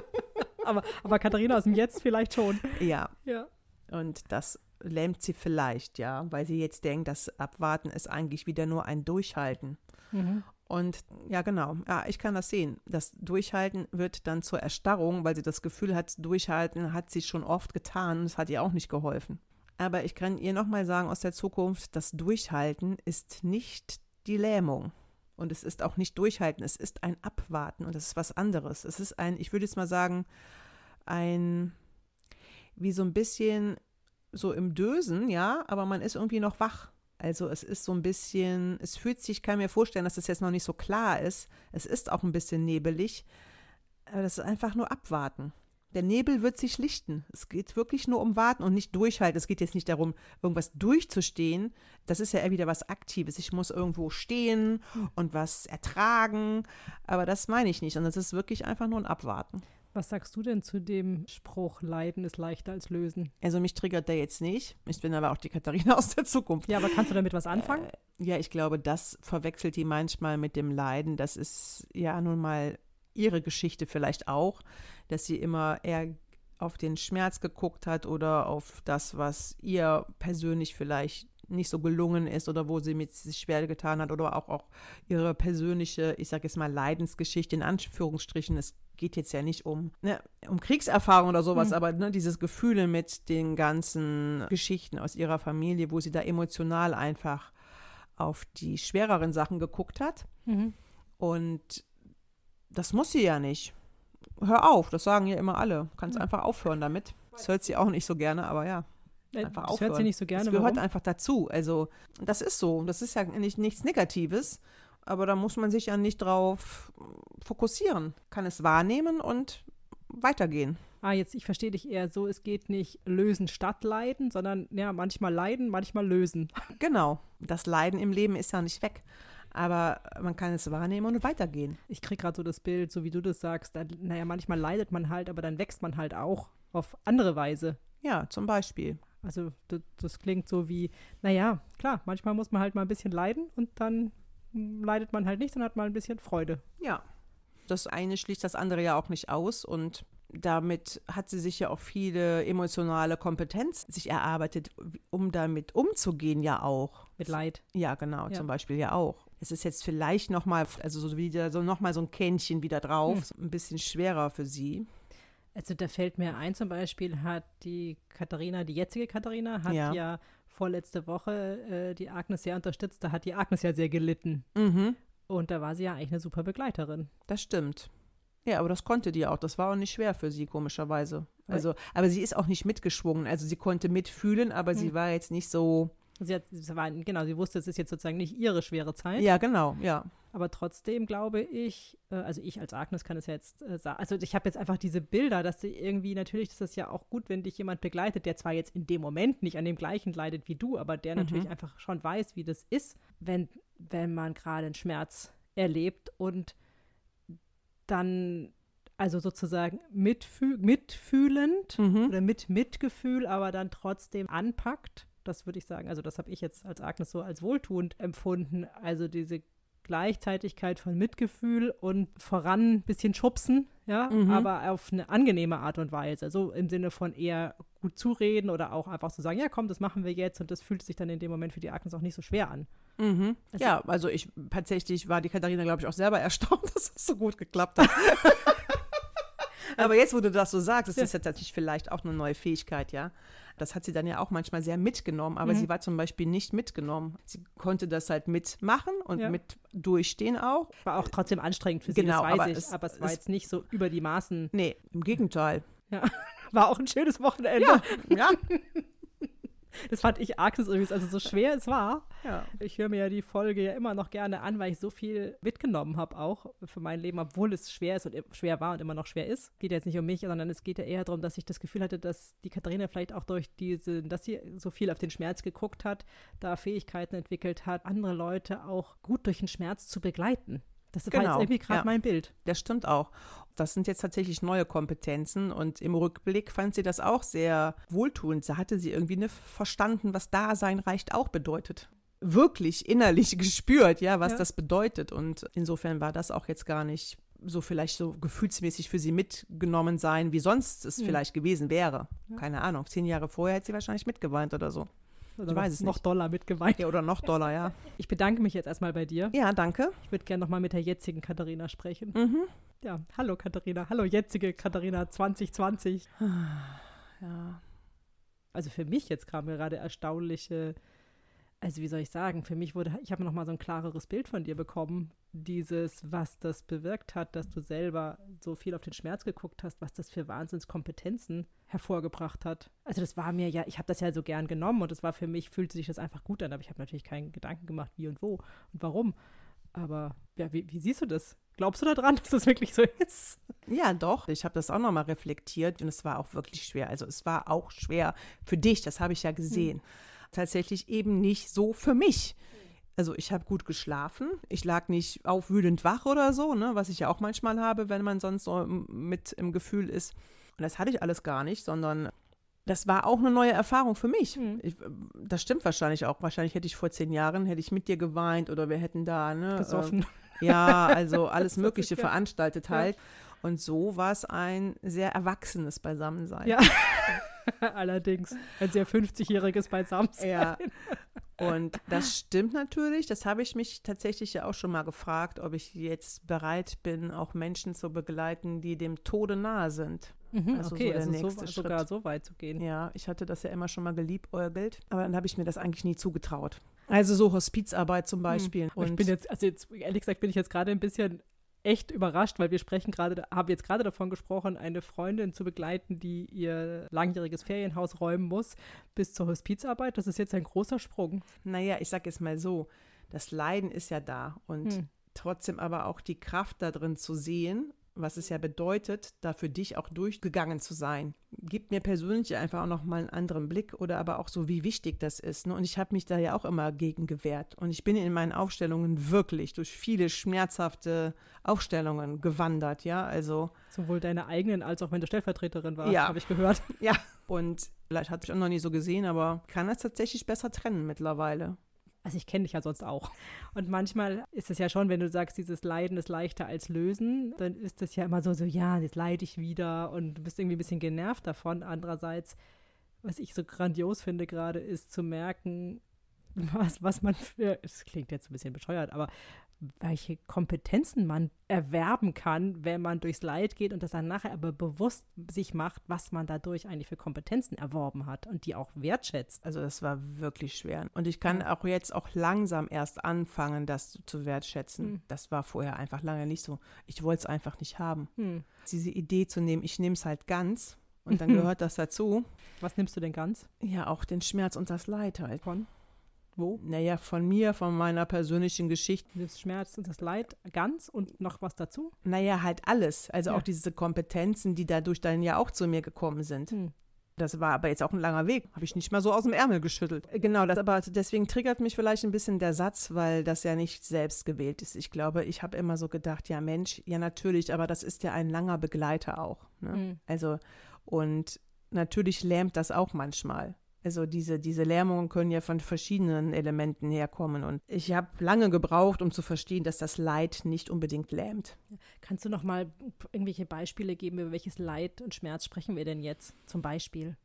aber, aber Katharina aus dem Jetzt vielleicht schon. Ja. ja. Und das lähmt sie vielleicht, ja, weil sie jetzt denkt, das Abwarten ist eigentlich wieder nur ein Durchhalten. Mhm. Und ja, genau, ja, ich kann das sehen. Das Durchhalten wird dann zur Erstarrung, weil sie das Gefühl hat, Durchhalten hat sie schon oft getan und es hat ihr auch nicht geholfen. Aber ich kann ihr nochmal sagen aus der Zukunft, das Durchhalten ist nicht die Lähmung. Und es ist auch nicht Durchhalten, es ist ein Abwarten und es ist was anderes. Es ist ein, ich würde jetzt mal sagen, ein, wie so ein bisschen so im Dösen, ja, aber man ist irgendwie noch wach. Also es ist so ein bisschen, es fühlt sich, ich kann mir vorstellen, dass das jetzt noch nicht so klar ist. Es ist auch ein bisschen nebelig. Aber das ist einfach nur abwarten. Der Nebel wird sich lichten. Es geht wirklich nur um Warten und nicht durchhalten. Es geht jetzt nicht darum, irgendwas durchzustehen. Das ist ja eher wieder was Aktives. Ich muss irgendwo stehen und was ertragen. Aber das meine ich nicht. Und das ist wirklich einfach nur ein Abwarten. Was sagst du denn zu dem Spruch, Leiden ist leichter als Lösen? Also mich triggert der jetzt nicht. Ich bin aber auch die Katharina aus der Zukunft. Ja, aber kannst du damit was anfangen? Äh, ja, ich glaube, das verwechselt die manchmal mit dem Leiden. Das ist ja nun mal ihre Geschichte vielleicht auch, dass sie immer eher auf den Schmerz geguckt hat oder auf das, was ihr persönlich vielleicht nicht so gelungen ist oder wo sie mit sich schwer getan hat oder auch, auch ihre persönliche, ich sage jetzt mal, Leidensgeschichte in Anführungsstrichen. Es geht jetzt ja nicht um, ne, um Kriegserfahrung oder sowas, mhm. aber ne, dieses Gefühle mit den ganzen Geschichten aus ihrer Familie, wo sie da emotional einfach auf die schwereren Sachen geguckt hat. Mhm. Und das muss sie ja nicht. Hör auf, das sagen ja immer alle. Kannst mhm. einfach aufhören damit. Das hört sie auch nicht so gerne, aber ja. Äh, einfach das aufhören. hört sie nicht so gerne. Das gehört warum? einfach dazu. Also, das ist so. Das ist ja nicht, nichts Negatives. Aber da muss man sich ja nicht drauf fokussieren. Kann es wahrnehmen und weitergehen. Ah, jetzt, ich verstehe dich eher so, es geht nicht lösen statt leiden, sondern ja, manchmal leiden, manchmal lösen. Genau. Das Leiden im Leben ist ja nicht weg. Aber man kann es wahrnehmen und weitergehen. Ich kriege gerade so das Bild, so wie du das sagst. Da, naja, manchmal leidet man halt, aber dann wächst man halt auch auf andere Weise. Ja, zum Beispiel. Also das, das klingt so wie, naja, klar, manchmal muss man halt mal ein bisschen leiden und dann leidet man halt nicht, sondern hat mal ein bisschen Freude. Ja. Das eine schließt das andere ja auch nicht aus und damit hat sie sich ja auch viele emotionale Kompetenz sich erarbeitet, um damit umzugehen ja auch. Mit Leid. Ja, genau, ja. zum Beispiel ja auch. Es ist jetzt vielleicht nochmal, also so wieder so nochmal so ein Kännchen wieder drauf, hm. ein bisschen schwerer für sie. Also da fällt mir ein, zum Beispiel hat die Katharina, die jetzige Katharina, hat ja, ja vorletzte Woche äh, die Agnes sehr unterstützt. Da hat die Agnes ja sehr gelitten. Mhm. Und da war sie ja eigentlich eine super Begleiterin. Das stimmt. Ja, aber das konnte die auch. Das war auch nicht schwer für sie, komischerweise. Also, aber sie ist auch nicht mitgeschwungen. Also sie konnte mitfühlen, aber mhm. sie war jetzt nicht so. Sie hat, sie war, genau, sie wusste, es ist jetzt sozusagen nicht ihre schwere Zeit. Ja, genau, ja. Aber trotzdem glaube ich, äh, also ich als Agnes kann es ja jetzt äh, sagen, also ich habe jetzt einfach diese Bilder, dass sie irgendwie, natürlich ist das ja auch gut, wenn dich jemand begleitet, der zwar jetzt in dem Moment nicht an dem gleichen leidet wie du, aber der mhm. natürlich einfach schon weiß, wie das ist, wenn, wenn man gerade einen Schmerz erlebt und dann also sozusagen mitfü mitfühlend mhm. oder mit Mitgefühl, aber dann trotzdem anpackt. Das würde ich sagen, also das habe ich jetzt als Agnes so als wohltuend empfunden. Also diese Gleichzeitigkeit von Mitgefühl und voran ein bisschen schubsen ja, Mhm. aber auf eine angenehme Art und Weise. So im Sinne von eher gut zureden oder auch einfach zu sagen, ja komm, das machen wir jetzt und das fühlt sich dann in dem Moment für die Agnes auch nicht so schwer an. Mhm. Also- ja, also ich tatsächlich war die Katharina, glaube ich, auch selber erstaunt, dass es so gut geklappt hat. Aber jetzt, wo du das so sagst, ist Ja. das ja tatsächlich vielleicht auch eine neue Fähigkeit, ja. Das hat sie dann ja auch manchmal sehr mitgenommen, aber Mhm. sie war zum Beispiel nicht mitgenommen. Sie konnte das halt mitmachen und Ja. mit durchstehen auch. War auch trotzdem anstrengend für sie, Genau, das weiß aber ich, es- aber es war es- jetzt nicht so über die Maßen. Nee, im Gegenteil. War auch ein schönes Wochenende. Ja, ja. Das fand ich Agnes übrigens, also so schwer es war. ja. Ich höre mir ja die Folge ja immer noch gerne an, weil ich so viel mitgenommen habe auch für mein Leben, obwohl es schwer ist und schwer war und immer noch schwer ist. Geht jetzt nicht um mich, sondern es geht ja eher darum, dass ich das Gefühl hatte, dass die Katharina vielleicht auch durch diese, dass sie so viel auf den Schmerz geguckt hat, da Fähigkeiten entwickelt hat, andere Leute auch gut durch den Schmerz zu begleiten. Das war Genau, jetzt irgendwie gerade ja. mein Bild. Das stimmt auch. Das sind jetzt tatsächlich neue Kompetenzen und im Rückblick fand sie das auch sehr wohltuend. Da hatte sie irgendwie ne, verstanden, was Dasein reicht auch bedeutet. Wirklich innerlich gespürt, ja, was Ja. das bedeutet. Und insofern war das auch jetzt gar nicht so vielleicht so gefühlsmäßig für sie mitgenommen sein, wie sonst es Hm. vielleicht gewesen wäre. Ja. Keine Ahnung. Zehn Jahre vorher hätte sie wahrscheinlich mitgeweint oder so. Oder weiß noch, es noch nicht. doller mitgeweint. Ja, oder noch doller, ja. Ich bedanke mich jetzt erstmal bei dir. Ja, danke. Ich würde gerne nochmal mit der jetzigen Katharina sprechen. Mhm. Ja, hallo Katharina. Hallo jetzige Katharina 2020. Ja. Also für mich jetzt kam gerade erstaunliche, also wie soll ich sagen, für mich wurde, ich habe noch mal so ein klareres Bild von dir bekommen, dieses, was das bewirkt hat, dass du selber so viel auf den Schmerz geguckt hast, was das für Wahnsinnskompetenzen hervorgebracht hat. Also das war mir ja, ich habe das ja so gern genommen und es war für mich, fühlte sich das einfach gut an, aber ich habe natürlich keinen Gedanken gemacht, wie und wo und warum. Aber ja, wie, wie siehst du das? Glaubst du daran, dass das wirklich so ist? Ja, doch. Ich habe das auch nochmal reflektiert und es war auch wirklich schwer. Also es war auch schwer für dich, das habe ich ja gesehen. Tatsächlich eben nicht so für mich. Also ich habe gut geschlafen. Ich lag nicht aufwühlend wach oder so, ne, was ich ja auch manchmal habe, wenn man sonst so mit im Gefühl ist. Und das hatte ich alles gar nicht, sondern das war auch eine neue Erfahrung für mich. Hm. Ich, das stimmt wahrscheinlich auch. Wahrscheinlich hätte ich vor zehn Jahren, hätte ich mit dir geweint oder wir hätten da, ne, Besoffen. äh, ja, also alles Mögliche veranstaltet Ja. Und so war es ein sehr erwachsenes Beisammensein. Ja. Allerdings. Ein sehr 50-jähriges Beisammensein. Ja. Und das stimmt natürlich. Das habe ich mich tatsächlich ja auch schon mal gefragt, ob ich jetzt bereit bin, auch Menschen zu begleiten, die dem Tode nahe sind. Mhm, Also so okay, der also so, sogar so weit zu gehen. Ja, ich hatte das ja immer schon mal geliebäugelt, aber dann habe ich mir das eigentlich nie zugetraut. Also so Hospizarbeit zum Beispiel. Und ich bin jetzt, also jetzt, ehrlich gesagt, bin ich jetzt gerade ein bisschen echt überrascht, weil wir sprechen gerade, haben jetzt gerade davon gesprochen, eine Freundin zu begleiten, die ihr langjähriges Ferienhaus räumen muss, bis zur Hospizarbeit. Das ist jetzt ein großer Sprung. naja, ich sage es mal so, das Leiden ist ja da und Hm. trotzdem aber auch die Kraft da drin zu sehen, was es ja bedeutet, da für dich auch durchgegangen zu sein. Gibt mir persönlich einfach auch nochmal einen anderen Blick oder aber auch so, wie wichtig das ist. Ne? Und ich habe mich da ja auch immer gegen gewehrt. Und ich bin in meinen Aufstellungen wirklich durch viele schmerzhafte Aufstellungen gewandert, ja, also Sowohl deine eigenen als auch wenn du Stellvertreterin warst, Ja. habe ich gehört. ja. Und vielleicht hat mich auch noch nie so gesehen, aber kann das tatsächlich besser trennen mittlerweile. Also ich kenne dich ja sonst auch. Und manchmal ist es ja schon, wenn du sagst, dieses Leiden ist leichter als lösen, dann ist es ja immer so, so, ja, jetzt leide ich wieder und du bist irgendwie ein bisschen genervt davon. Andererseits, was ich so grandios finde gerade, ist zu merken, was, was man für, es klingt jetzt ein bisschen bescheuert, aber welche Kompetenzen man erwerben kann, wenn man durchs Leid geht und das dann nachher aber bewusst sich macht, was man dadurch eigentlich für Kompetenzen erworben hat und die auch wertschätzt. Also das war wirklich schwer. Und ich kann auch jetzt auch langsam erst anfangen, das zu, zu wertschätzen. Hm. Das war vorher einfach lange nicht so. Ich wollte es einfach nicht haben. Hm. Diese Idee zu nehmen, ich nehme es halt ganz und dann gehört das dazu. Was nimmst du denn ganz? Ja, auch den Schmerz und das Leid halt. Von? Wo? Naja, von mir, von meiner persönlichen Geschichte. Das Schmerz und das Leid ganz und noch was dazu? Naja, halt alles. Also Ja. auch diese Kompetenzen, die dadurch dann ja auch zu mir gekommen sind. Hm. Das war aber jetzt auch ein langer Weg. Habe ich nicht mal so aus dem Ärmel geschüttelt. Genau, das, aber deswegen triggert mich vielleicht ein bisschen der Satz, weil das ja nicht selbst gewählt ist. Ich glaube, ich habe immer so gedacht, ja Mensch, ja natürlich, aber das ist ja ein langer Begleiter auch. Ne? Hm. Also, und natürlich lähmt das auch manchmal. Also diese, diese Lähmungen können ja von verschiedenen Elementen herkommen. Und ich habe lange gebraucht, um zu verstehen, dass das Leid nicht unbedingt lähmt. Kannst du noch mal irgendwelche Beispiele geben, über welches Leid und Schmerz sprechen wir denn jetzt zum Beispiel?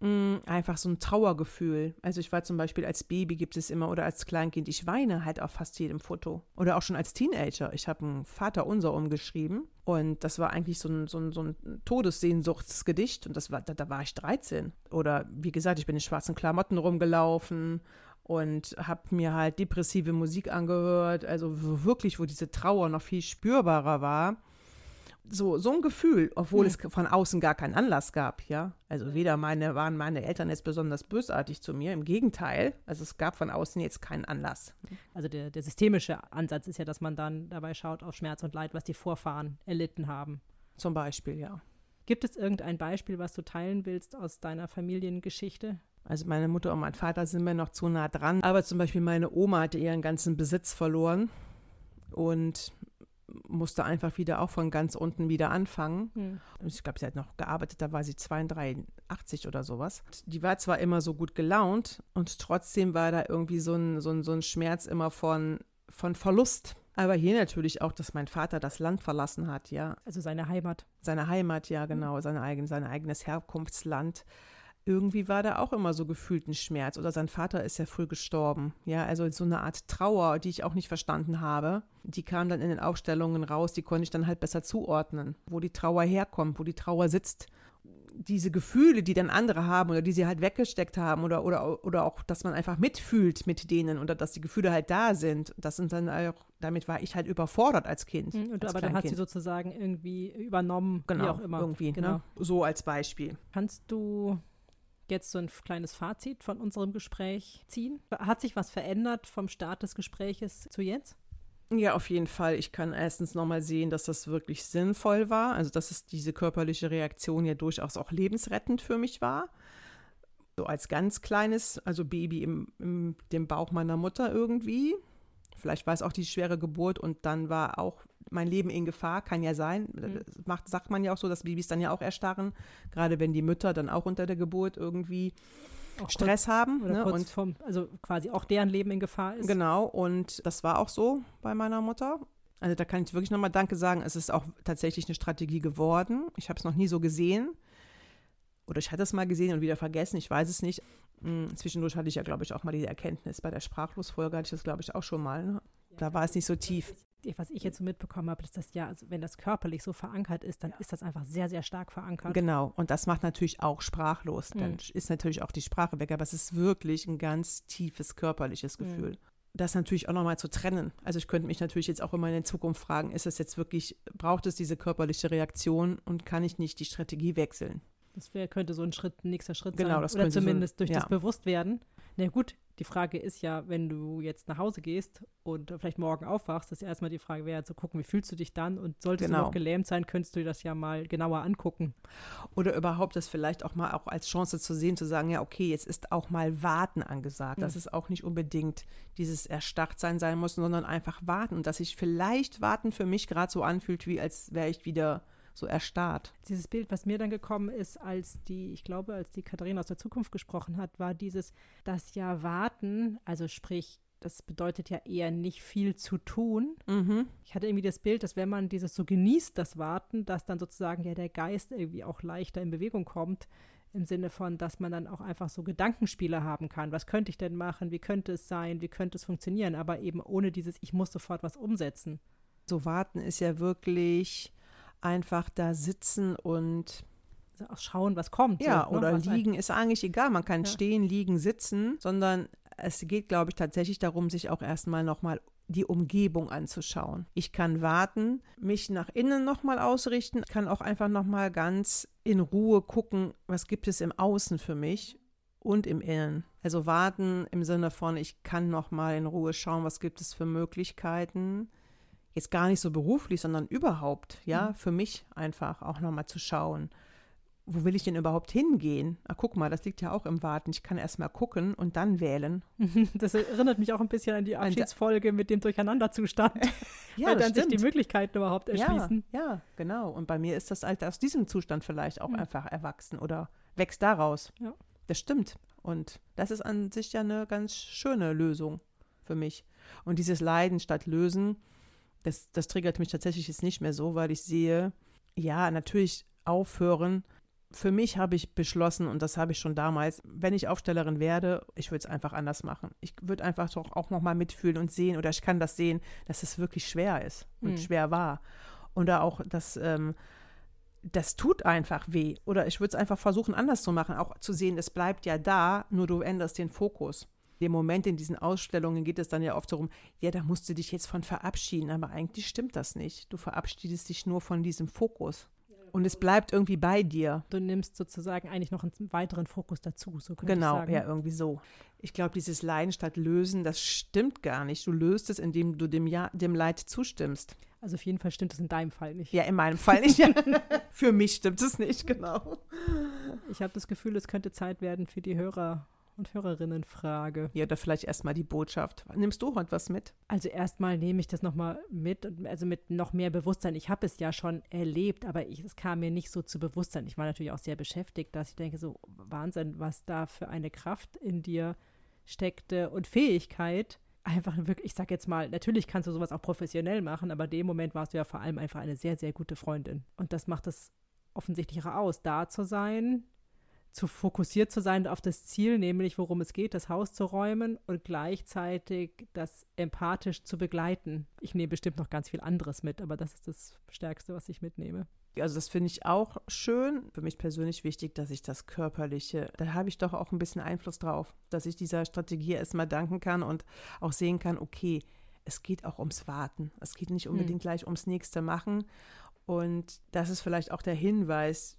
Mm, einfach so ein Trauergefühl. Also ich war zum Beispiel als Baby gibt es immer oder als Kleinkind, ich weine halt auf fast jedem Foto. Oder auch schon als Teenager. Ich habe ein Vater unser umgeschrieben und das war eigentlich so ein, so ein, so ein Todessehnsuchtsgedicht und das war, da, da war ich 13. Oder wie gesagt, ich bin in schwarzen Klamotten rumgelaufen und habe mir halt depressive Musik angehört, also wirklich, wo diese Trauer noch viel spürbarer war so, so ein Gefühl, obwohl hm. es von außen gar keinen Anlass gab, ja. Also weder meine, waren meine Eltern jetzt besonders bösartig zu mir, im Gegenteil. Also es gab von außen jetzt keinen Anlass. Also der, der systemische Ansatz ist ja, dass man dann dabei schaut auf Schmerz und Leid, was die Vorfahren erlitten haben. Zum Beispiel, ja. Gibt es irgendein Beispiel, was du teilen willst aus deiner Familiengeschichte? Also meine Mutter und mein Vater sind mir noch zu nah dran. Aber zum Beispiel meine Oma hatte ihren ganzen Besitz verloren. Und musste einfach wieder auch von ganz unten wieder anfangen. Hm. Ich glaube, sie hat noch gearbeitet, da war sie 82 oder sowas. Die war zwar immer so gut gelaunt und trotzdem war da irgendwie so ein, so ein, so ein Schmerz immer von, von Verlust. Aber hier natürlich auch, dass mein Vater das Land verlassen hat, ja. Also seine Heimat. Seine Heimat, ja, genau, seine eigen, sein eigenes Herkunftsland irgendwie war da auch immer so gefühlt ein Schmerz. Oder sein Vater ist ja früh gestorben. Ja, also so eine Art Trauer, die ich auch nicht verstanden habe. Die kam dann in den Aufstellungen raus, die konnte ich dann halt besser zuordnen, wo die Trauer herkommt, wo die Trauer sitzt. Diese Gefühle, die dann andere haben oder die sie halt weggesteckt haben oder, oder, oder auch, dass man einfach mitfühlt mit denen oder dass die Gefühle halt da sind. Das sind dann auch, damit war ich halt überfordert als Kind. Mhm, als aber dann hat sie sozusagen irgendwie übernommen, genau, wie auch immer. Irgendwie, genau. Ne? So als Beispiel. Kannst du jetzt so ein kleines Fazit von unserem Gespräch ziehen? Hat sich was verändert vom Start des Gespräches zu jetzt? Ja, auf jeden Fall. Ich kann erstens nochmal sehen, dass das wirklich sinnvoll war. Also, dass es diese körperliche Reaktion ja durchaus auch lebensrettend für mich war. So als ganz kleines, also Baby im, im dem Bauch meiner Mutter irgendwie. Vielleicht war es auch die schwere Geburt und dann war auch mein Leben in Gefahr, kann ja sein. Mhm. Macht, sagt man ja auch so, dass Babys dann ja auch erstarren, gerade wenn die Mütter dann auch unter der Geburt irgendwie auch Stress kurz, haben. Ne? und vom, also quasi auch deren Leben in Gefahr ist. Genau, und das war auch so bei meiner Mutter. Also da kann ich wirklich nochmal Danke sagen. Es ist auch tatsächlich eine Strategie geworden. Ich habe es noch nie so gesehen. Oder ich hatte es mal gesehen und wieder vergessen, ich weiß es nicht. Hm, zwischendurch hatte ich ja, glaube ich, auch mal diese Erkenntnis. Bei der Sprachlosfolge hatte ich das, glaube ich, auch schon mal. Ne? Da war es nicht so tief was ich jetzt so mitbekommen habe, ist das ja, also wenn das körperlich so verankert ist, dann ist das einfach sehr, sehr stark verankert. Genau, und das macht natürlich auch sprachlos. Mhm. Dann ist natürlich auch die Sprache weg, aber es ist wirklich ein ganz tiefes körperliches mhm. Gefühl. Mhm. Das natürlich auch nochmal zu trennen. Also ich könnte mich natürlich jetzt auch immer in der Zukunft fragen, ist es jetzt wirklich, braucht es diese körperliche Reaktion und kann ich nicht die Strategie wechseln? Das wär, könnte so ein Schritt, ein nächster Schritt genau, sein. Das Oder zumindest so, durch ja. das Bewusstwerden. Na gut, die Frage ist ja, wenn du jetzt nach Hause gehst und vielleicht morgen aufwachst, ist erstmal die Frage wäre zu gucken, wie fühlst du dich dann und solltest genau. du noch gelähmt sein, könntest du dir das ja mal genauer angucken. Oder überhaupt das vielleicht auch mal auch als Chance zu sehen, zu sagen, ja, okay, jetzt ist auch mal Warten angesagt, mhm. dass es auch nicht unbedingt dieses Erstarrtsein sein muss, sondern einfach warten und dass sich vielleicht Warten für mich gerade so anfühlt, wie als wäre ich wieder so erstarrt. Dieses Bild, was mir dann gekommen ist, als die, ich glaube, als die Katharina aus der Zukunft gesprochen hat, war dieses, das ja warten, also sprich, das bedeutet ja eher nicht viel zu tun. Mhm. Ich hatte irgendwie das Bild, dass wenn man dieses so genießt, das Warten, dass dann sozusagen ja der Geist irgendwie auch leichter in Bewegung kommt, im Sinne von, dass man dann auch einfach so Gedankenspiele haben kann. Was könnte ich denn machen? Wie könnte es sein? Wie könnte es funktionieren? Aber eben ohne dieses, ich muss sofort was umsetzen. So warten ist ja wirklich einfach da sitzen und auch schauen, was kommt. Ja, so, ne? oder liegen ist eigentlich egal. Man kann ja. stehen, liegen, sitzen, sondern es geht, glaube ich, tatsächlich darum, sich auch erstmal nochmal die Umgebung anzuschauen. Ich kann warten, mich nach innen nochmal ausrichten, kann auch einfach nochmal ganz in Ruhe gucken, was gibt es im Außen für mich und im Innen. Also warten im Sinne von, ich kann nochmal in Ruhe schauen, was gibt es für Möglichkeiten jetzt gar nicht so beruflich, sondern überhaupt, ja, mhm. für mich einfach auch nochmal zu schauen, wo will ich denn überhaupt hingehen? Ach, guck mal, das liegt ja auch im Warten. Ich kann erst mal gucken und dann wählen. Das erinnert mich auch ein bisschen an die Abschiedsfolge mit dem Durcheinanderzustand. ja, weil dann stimmt. sich die Möglichkeiten überhaupt erschließen. Ja, ja, genau. Und bei mir ist das halt aus diesem Zustand vielleicht auch mhm. einfach erwachsen oder wächst daraus. Ja. Das stimmt. Und das ist an sich ja eine ganz schöne Lösung für mich. Und dieses Leiden statt Lösen, das, das triggert mich tatsächlich jetzt nicht mehr so, weil ich sehe, ja, natürlich aufhören. Für mich habe ich beschlossen, und das habe ich schon damals, wenn ich Aufstellerin werde, ich würde es einfach anders machen. Ich würde einfach doch auch nochmal mitfühlen und sehen, oder ich kann das sehen, dass es wirklich schwer ist und Hm. schwer war. Oder auch, dass ähm, das tut einfach weh. Oder ich würde es einfach versuchen, anders zu machen, auch zu sehen, es bleibt ja da, nur du änderst den Fokus. Im Moment in diesen Ausstellungen geht es dann ja oft darum, ja, da musst du dich jetzt von verabschieden, aber eigentlich stimmt das nicht. Du verabschiedest dich nur von diesem Fokus. Und es bleibt irgendwie bei dir. Du nimmst sozusagen eigentlich noch einen weiteren Fokus dazu, so könnte Genau, ich sagen. ja, irgendwie so. Ich glaube, dieses Leiden statt Lösen, das stimmt gar nicht. Du löst es, indem du dem, ja, dem Leid zustimmst. Also auf jeden Fall stimmt es in deinem Fall nicht. Ja, in meinem Fall nicht. Für mich stimmt es nicht, genau. Ich habe das Gefühl, es könnte Zeit werden für die Hörer und Hörerinnenfrage. Ja, oder vielleicht erstmal die Botschaft. Nimmst du heute was mit? Also erstmal nehme ich das nochmal mit, und- also mit noch mehr Bewusstsein. Ich habe es ja schon erlebt, aber es kam mir nicht so zu Bewusstsein. Ich war natürlich auch sehr beschäftigt, dass ich denke, so Wahnsinn, was da für eine Kraft in dir steckte und Fähigkeit. Einfach wirklich, ich sag jetzt mal, natürlich kannst du sowas auch professionell machen, aber in dem Moment warst du ja vor allem einfach eine sehr, sehr gute Freundin. Und das macht es offensichtlicher aus, da zu sein, zu fokussiert zu sein auf das Ziel, nämlich worum es geht, das Haus zu räumen und gleichzeitig das empathisch zu begleiten. Ich nehme bestimmt noch ganz viel anderes mit, aber das ist das Stärkste, was ich mitnehme. Also das finde ich auch schön. Für mich persönlich wichtig, dass ich das Körperliche, da habe ich doch auch ein bisschen Einfluss drauf, dass ich dieser Strategie erstmal danken kann und auch sehen kann, okay, es geht auch ums Warten. Es geht nicht unbedingt gleich ums nächste Machen. Und das ist vielleicht auch der Hinweis,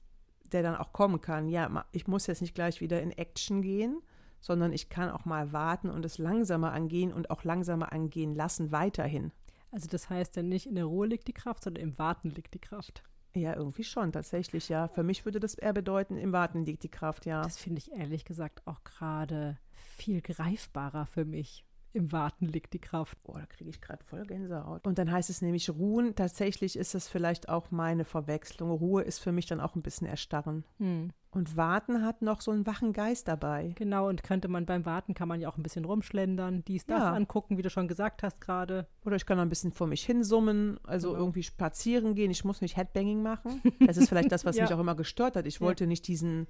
der dann auch kommen kann. Ja, ich muss jetzt nicht gleich wieder in Action gehen, sondern ich kann auch mal warten und es langsamer angehen und auch langsamer angehen lassen weiterhin. Also das heißt ja nicht in der Ruhe liegt die Kraft, sondern im Warten liegt die Kraft. Ja, irgendwie schon, tatsächlich, ja. Für mich würde das eher bedeuten, im Warten liegt die Kraft, ja. Das finde ich ehrlich gesagt auch gerade viel greifbarer für mich. Im Warten liegt die Kraft. Boah, da kriege ich gerade voll Gänsehaut. Und dann heißt es nämlich ruhen. Tatsächlich ist das vielleicht auch meine Verwechslung. Ruhe ist für mich dann auch ein bisschen erstarren. Hm. Und warten hat noch so einen wachen Geist dabei. Genau, und könnte man beim Warten, kann man ja auch ein bisschen rumschlendern, dies, das Ja. angucken, wie du schon gesagt hast gerade. Oder ich kann noch ein bisschen vor mich hinsummen, also Genau. irgendwie spazieren gehen. Ich muss nicht Headbanging machen. Das ist vielleicht das, was Ja. mich auch immer gestört hat. Ich Ja. wollte nicht diesen,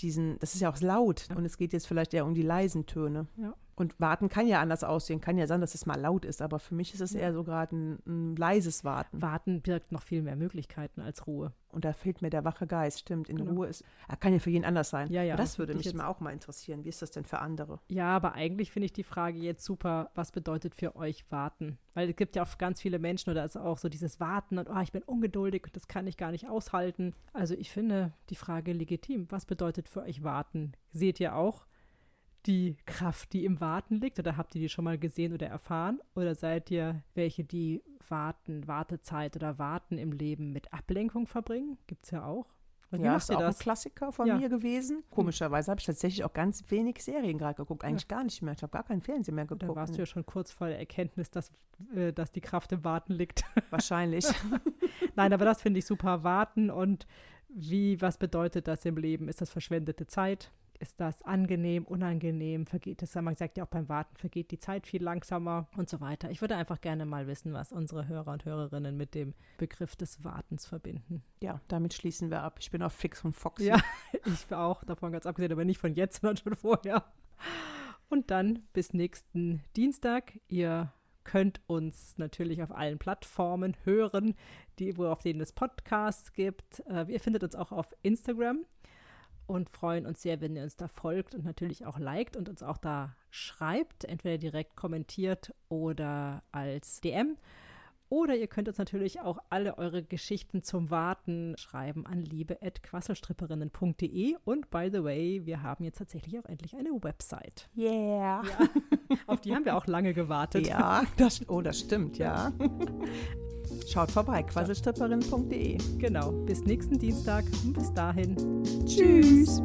diesen, das ist ja auch laut. Und es geht jetzt vielleicht eher um die leisen Töne. Ja. Und warten kann ja anders aussehen. Kann ja sein, dass es mal laut ist, aber für mich ist es eher so gerade ein, ein leises Warten. Warten birgt noch viel mehr Möglichkeiten als Ruhe. Und da fehlt mir der wache Geist, stimmt. In Genau. Ruhe ist, er kann ja für jeden anders sein. Ja, ja, das würde ich mich jetzt- auch mal interessieren. Wie ist das denn für andere? Ja, aber eigentlich finde ich die Frage jetzt super, was bedeutet für euch warten? Weil es gibt ja auch ganz viele Menschen oder ist auch so dieses Warten und oh, ich bin ungeduldig und das kann ich gar nicht aushalten. Also ich finde die Frage legitim. Was bedeutet für euch warten? Seht ihr auch die Kraft, die im Warten liegt oder habt ihr die schon mal gesehen oder erfahren? Oder seid ihr welche, die warten, Wartezeit oder Warten im Leben mit Ablenkung verbringen? Gibt es ja auch. Und ja, ist auch das? ein Klassiker von Ja. mir gewesen. Komischerweise habe ich tatsächlich auch ganz wenig Serien gerade geguckt. Eigentlich gar nicht mehr. Ich habe gar keinen Fernsehen mehr Da geguckt. warst du ja schon kurz vor der Erkenntnis, dass, äh, dass die Kraft im Warten liegt. Wahrscheinlich. Nein, aber das finde ich super. Warten und wie, was bedeutet das im Leben? Ist das verschwendete Zeit? Ist das angenehm, unangenehm? Vergeht es, man sagt ja auch beim Warten, vergeht die Zeit viel langsamer und so weiter. Ich würde einfach gerne mal wissen, was unsere Hörer und Hörerinnen mit dem Begriff des Wartens verbinden. ja, damit schließen wir ab. Ich bin auf Fix und Foxy. Ja, ich auch, davon ganz abgesehen, aber nicht von jetzt, sondern schon vorher. Und dann bis nächsten Dienstag. Ihr könnt uns natürlich auf allen Plattformen hören, die, wo, auf denen es Podcasts gibt. Äh, ihr findet uns auch auf Instagram und freuen uns sehr, wenn ihr uns da folgt und natürlich auch liked und uns auch da schreibt, entweder direkt kommentiert oder als DM. Oder ihr könnt uns natürlich auch alle eure Geschichten zum Warten schreiben an liebe.quasselstripperinnen.de. Und by the way, wir haben jetzt tatsächlich auch endlich eine Website. Yeah. Auf die haben wir auch lange gewartet. Ja, das, oh, das stimmt, ja. Schaut vorbei, quasselstripperin.de. Genau. Bis nächsten Dienstag. Und bis dahin. Tschüss.